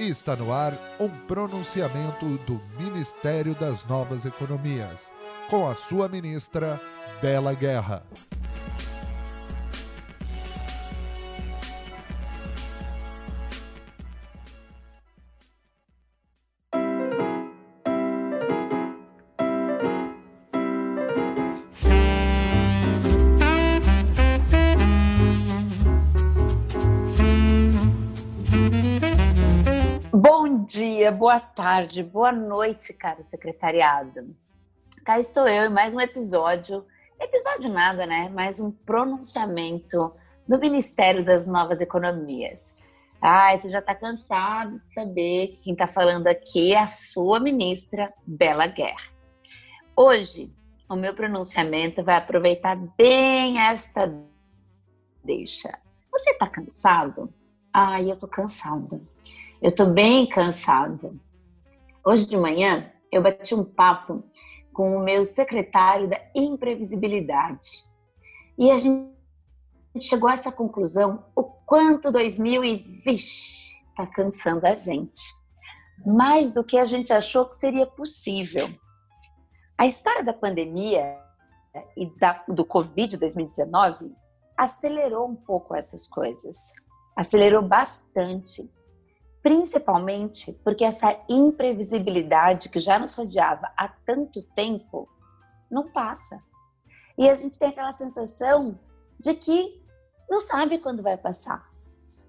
Está no ar um pronunciamento do Ministério das Novas Economias, com a sua ministra, Bela Guerra. Dia, boa tarde, boa noite, cara secretariado. Cá estou eu em mais um episódio, episódio nada, né? Mais um pronunciamento do Ministério das Novas Economias. Ai, você já tá cansado de saber que quem tá falando aqui é a sua ministra, Bela Guerra. Hoje, o meu pronunciamento vai aproveitar bem esta deixa. Você tá cansado? Ai, eu tô cansada. Eu tô bem cansada. Hoje de manhã eu bati um papo com o meu secretário da imprevisibilidade. E a gente chegou a essa conclusão o quanto 2020 está cansando a gente. Mais do que a gente achou que seria possível. A história da pandemia e da, do Covid 2019 acelerou um pouco essas coisas. Acelerou bastante principalmente porque essa imprevisibilidade que já nos rodeava há tanto tempo não passa. E a gente tem aquela sensação de que não sabe quando vai passar.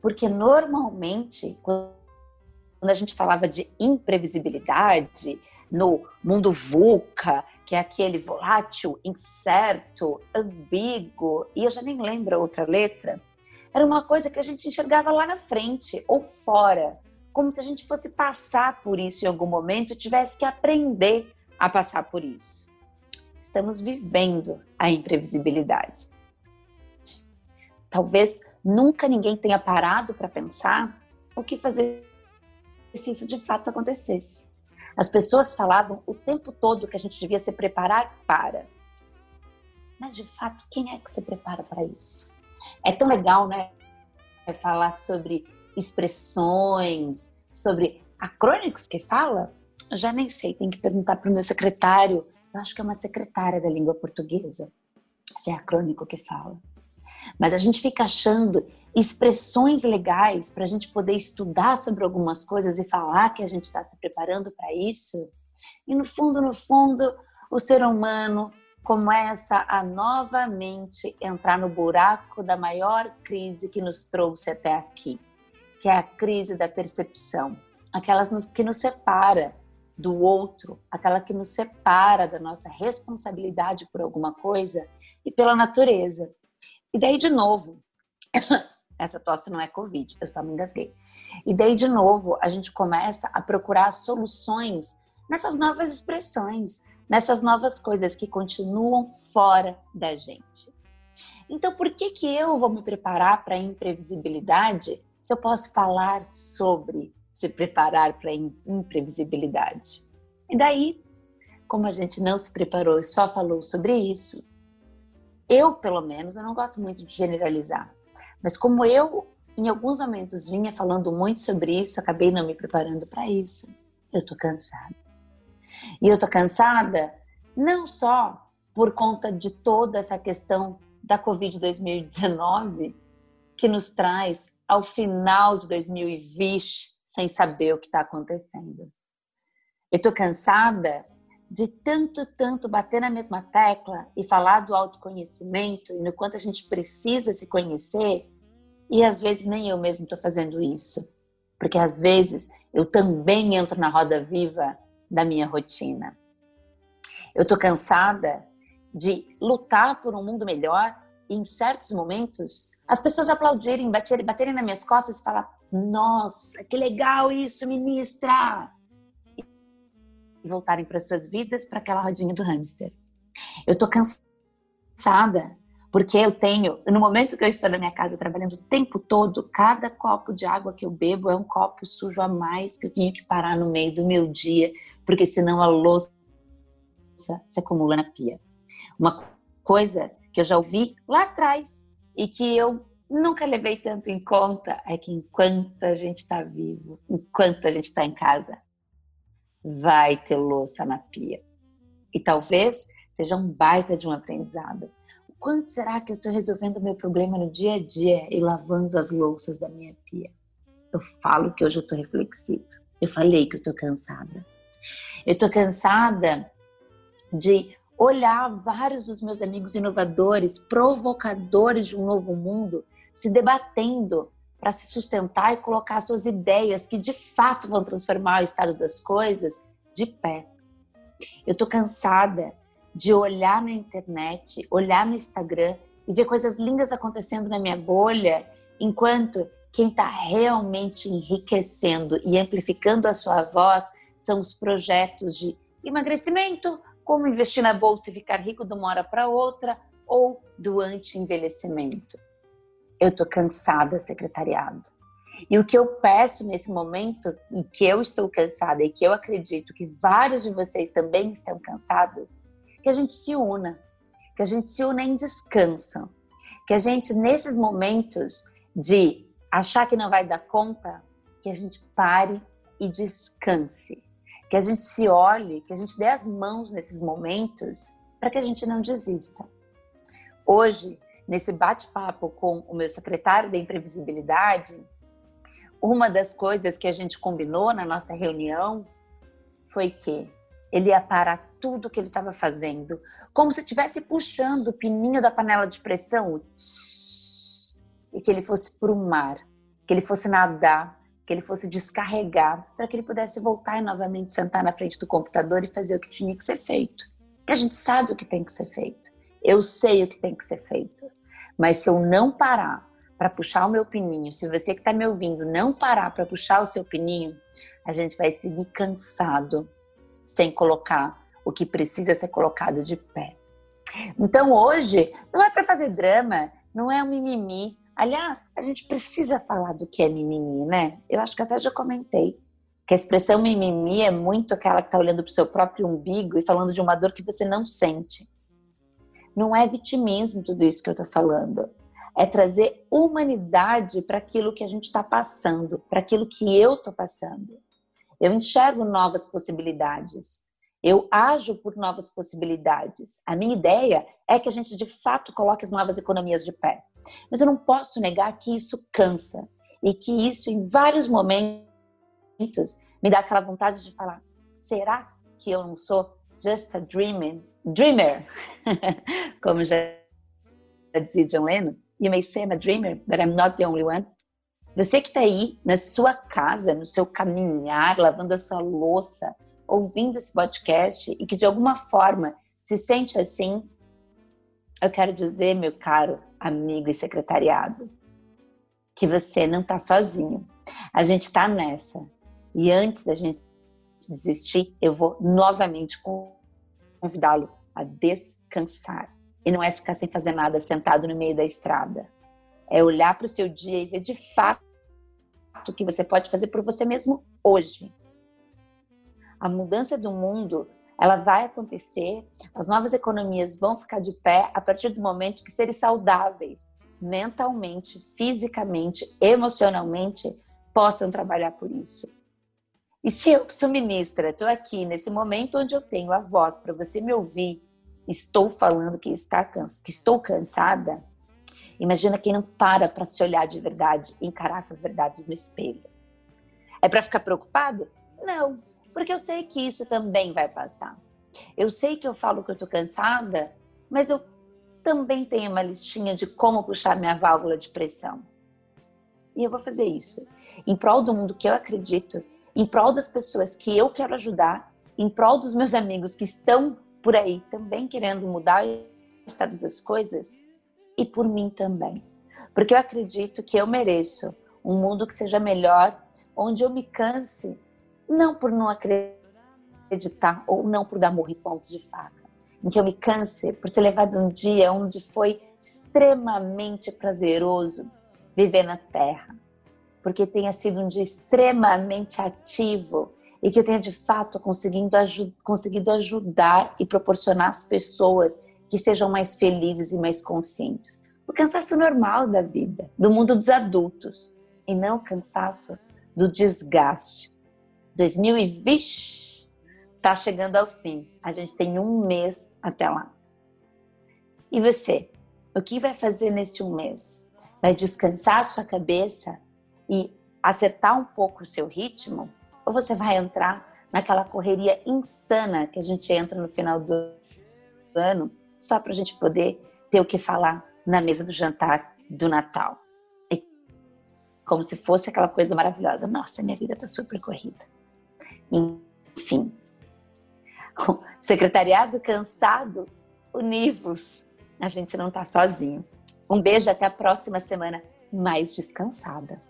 Porque normalmente, quando a gente falava de imprevisibilidade no mundo VUCA, que é aquele volátil, incerto, ambíguo, e eu já nem lembro a outra letra, era uma coisa que a gente enxergava lá na frente ou fora, como se a gente fosse passar por isso em algum momento e tivesse que aprender a passar por isso. Estamos vivendo a imprevisibilidade. Talvez nunca ninguém tenha parado para pensar o que fazer se isso de fato acontecesse. As pessoas falavam o tempo todo que a gente devia se preparar para. Mas de fato, quem é que se prepara para isso? É tão legal, né? Falar sobre expressões, sobre acrônicos que fala. Eu já nem sei, tem que perguntar para o meu secretário. Eu acho que é uma secretária da língua portuguesa. Se é acrônico que fala. Mas a gente fica achando expressões legais para a gente poder estudar sobre algumas coisas e falar que a gente está se preparando para isso. E no fundo, no fundo, o ser humano começa a novamente entrar no buraco da maior crise que nos trouxe até aqui, que é a crise da percepção, aquela que nos separa do outro, aquela que nos separa da nossa responsabilidade por alguma coisa e pela natureza. E daí de novo, essa tosse não é covid, eu só me engasguei. E daí de novo, a gente começa a procurar soluções nessas novas expressões, nessas novas coisas que continuam fora da gente. Então, por que, que eu vou me preparar para a imprevisibilidade se eu posso falar sobre se preparar para a imprevisibilidade? E daí, como a gente não se preparou e só falou sobre isso, eu, pelo menos, eu não gosto muito de generalizar, mas como eu, em alguns momentos, vinha falando muito sobre isso, acabei não me preparando para isso, eu tô cansada. E eu tô cansada não só por conta de toda essa questão da Covid 2019 que nos traz ao final de 2020 sem saber o que está acontecendo. Eu tô cansada de tanto, tanto bater na mesma tecla e falar do autoconhecimento e no quanto a gente precisa se conhecer e às vezes nem eu mesmo estou fazendo isso. Porque às vezes eu também entro na roda viva da minha rotina. Eu tô cansada de lutar por um mundo melhor e em certos momentos as pessoas aplaudirem, baterem, baterem nas minhas costas e falar: Nossa, que legal isso, ministra! E voltarem para suas vidas, para aquela rodinha do hamster. Eu tô cansada porque eu tenho, no momento que eu estou na minha casa trabalhando o tempo todo, cada copo de água que eu bebo é um copo sujo a mais que eu tenho que parar no meio do meu dia, porque senão a louça se acumula na pia. Uma coisa que eu já ouvi lá atrás e que eu nunca levei tanto em conta é que enquanto a gente está vivo, enquanto a gente está em casa, vai ter louça na pia. E talvez seja um baita de um aprendizado. Quanto será que eu estou resolvendo meu problema no dia a dia e lavando as louças da minha pia? Eu falo que hoje eu estou reflexiva. Eu falei que eu estou cansada. Eu estou cansada de olhar vários dos meus amigos inovadores, provocadores de um novo mundo, se debatendo para se sustentar e colocar suas ideias que de fato vão transformar o estado das coisas de pé. Eu tô cansada de olhar na internet, olhar no Instagram e ver coisas lindas acontecendo na minha bolha, enquanto quem está realmente enriquecendo e amplificando a sua voz são os projetos de emagrecimento, como investir na bolsa e ficar rico de uma hora para outra, ou do anti-envelhecimento. Eu estou cansada, secretariado. E o que eu peço nesse momento, e que eu estou cansada, e que eu acredito que vários de vocês também estão cansados, que a gente se una, que a gente se una em descanso, que a gente, nesses momentos de achar que não vai dar conta, que a gente pare e descanse, que a gente se olhe, que a gente dê as mãos nesses momentos para que a gente não desista. Hoje, nesse bate-papo com o meu secretário da imprevisibilidade, uma das coisas que a gente combinou na nossa reunião foi que ele ia parar tudo que ele estava fazendo, como se estivesse puxando o pininho da panela de pressão, e que ele fosse para o mar, que ele fosse nadar, que ele fosse descarregar, para que ele pudesse voltar e novamente sentar na frente do computador e fazer o que tinha que ser feito. Porque a gente sabe o que tem que ser feito. Eu sei o que tem que ser feito. Mas se eu não parar para puxar o meu pininho, se você que está me ouvindo não parar para puxar o seu pininho, a gente vai seguir cansado, sem colocar o que precisa ser colocado de pé. Então hoje não é para fazer drama, não é um mimimi. Aliás, a gente precisa falar do que é mimimi, né? Eu acho que até já comentei que a expressão mimimi é muito aquela que está olhando para o seu próprio umbigo e falando de uma dor que você não sente. Não é vitimismo tudo isso que eu estou falando é trazer humanidade para aquilo que a gente está passando, para aquilo que eu estou passando. Eu enxergo novas possibilidades. Eu ajo por novas possibilidades. A minha ideia é que a gente de fato coloque as novas economias de pé. Mas eu não posso negar que isso cansa e que isso, em vários momentos, me dá aquela vontade de falar: será que eu não sou just a dreaming, dreamer? Como já dizia John Lennon. You may say I'm a dreamer, but I'm not the only one. Você que está aí na sua casa, no seu caminhar, lavando a sua louça, ouvindo esse podcast e que de alguma forma se sente assim, eu quero dizer, meu caro amigo e secretariado, que você não está sozinho. A gente está nessa. E antes da gente desistir, eu vou novamente convidá-lo a descansar. E não é ficar sem fazer nada sentado no meio da estrada. É olhar para o seu dia e ver de fato o que você pode fazer por você mesmo hoje. A mudança do mundo, ela vai acontecer, as novas economias vão ficar de pé a partir do momento que serem saudáveis, mentalmente, fisicamente, emocionalmente, possam trabalhar por isso. E se eu, que sou ministra, estou aqui nesse momento onde eu tenho a voz para você me ouvir, estou falando que, está que estou cansada, imagina quem não para para se olhar de verdade encarar essas verdades no espelho. É para ficar preocupado? Não, porque eu sei que isso também vai passar. Eu sei que eu falo que eu estou cansada, mas eu também tenho uma listinha de como puxar minha válvula de pressão. E eu vou fazer isso em prol do mundo que eu acredito, em prol das pessoas que eu quero ajudar, em prol dos meus amigos que estão por aí também querendo mudar o estado das coisas e por mim também. Porque eu acredito que eu mereço um mundo que seja melhor, onde eu me canse, não por não acreditar ou não por dar morro em pontos de faca, em que eu me canse por ter levado um dia onde foi extremamente prazeroso viver na Terra, porque tenha sido um dia extremamente ativo e que eu tenha de fato conseguindo, conseguido ajudar e proporcionar às pessoas que sejam mais felizes e mais conscientes. o cansaço normal da vida, do mundo dos adultos, e não o cansaço do desgaste. 2020 está chegando ao fim. A gente tem um mês até lá. E você? O que vai fazer nesse um mês? Vai descansar sua cabeça e acertar um pouco o seu ritmo? Ou você vai entrar naquela correria insana que a gente entra no final do ano só para a gente poder ter o que falar na mesa do jantar do Natal? É como se fosse aquela coisa maravilhosa. Nossa, minha vida está super corrida. Enfim. O secretariado cansado, univos. A gente não está sozinho. Um beijo até a próxima semana mais descansada.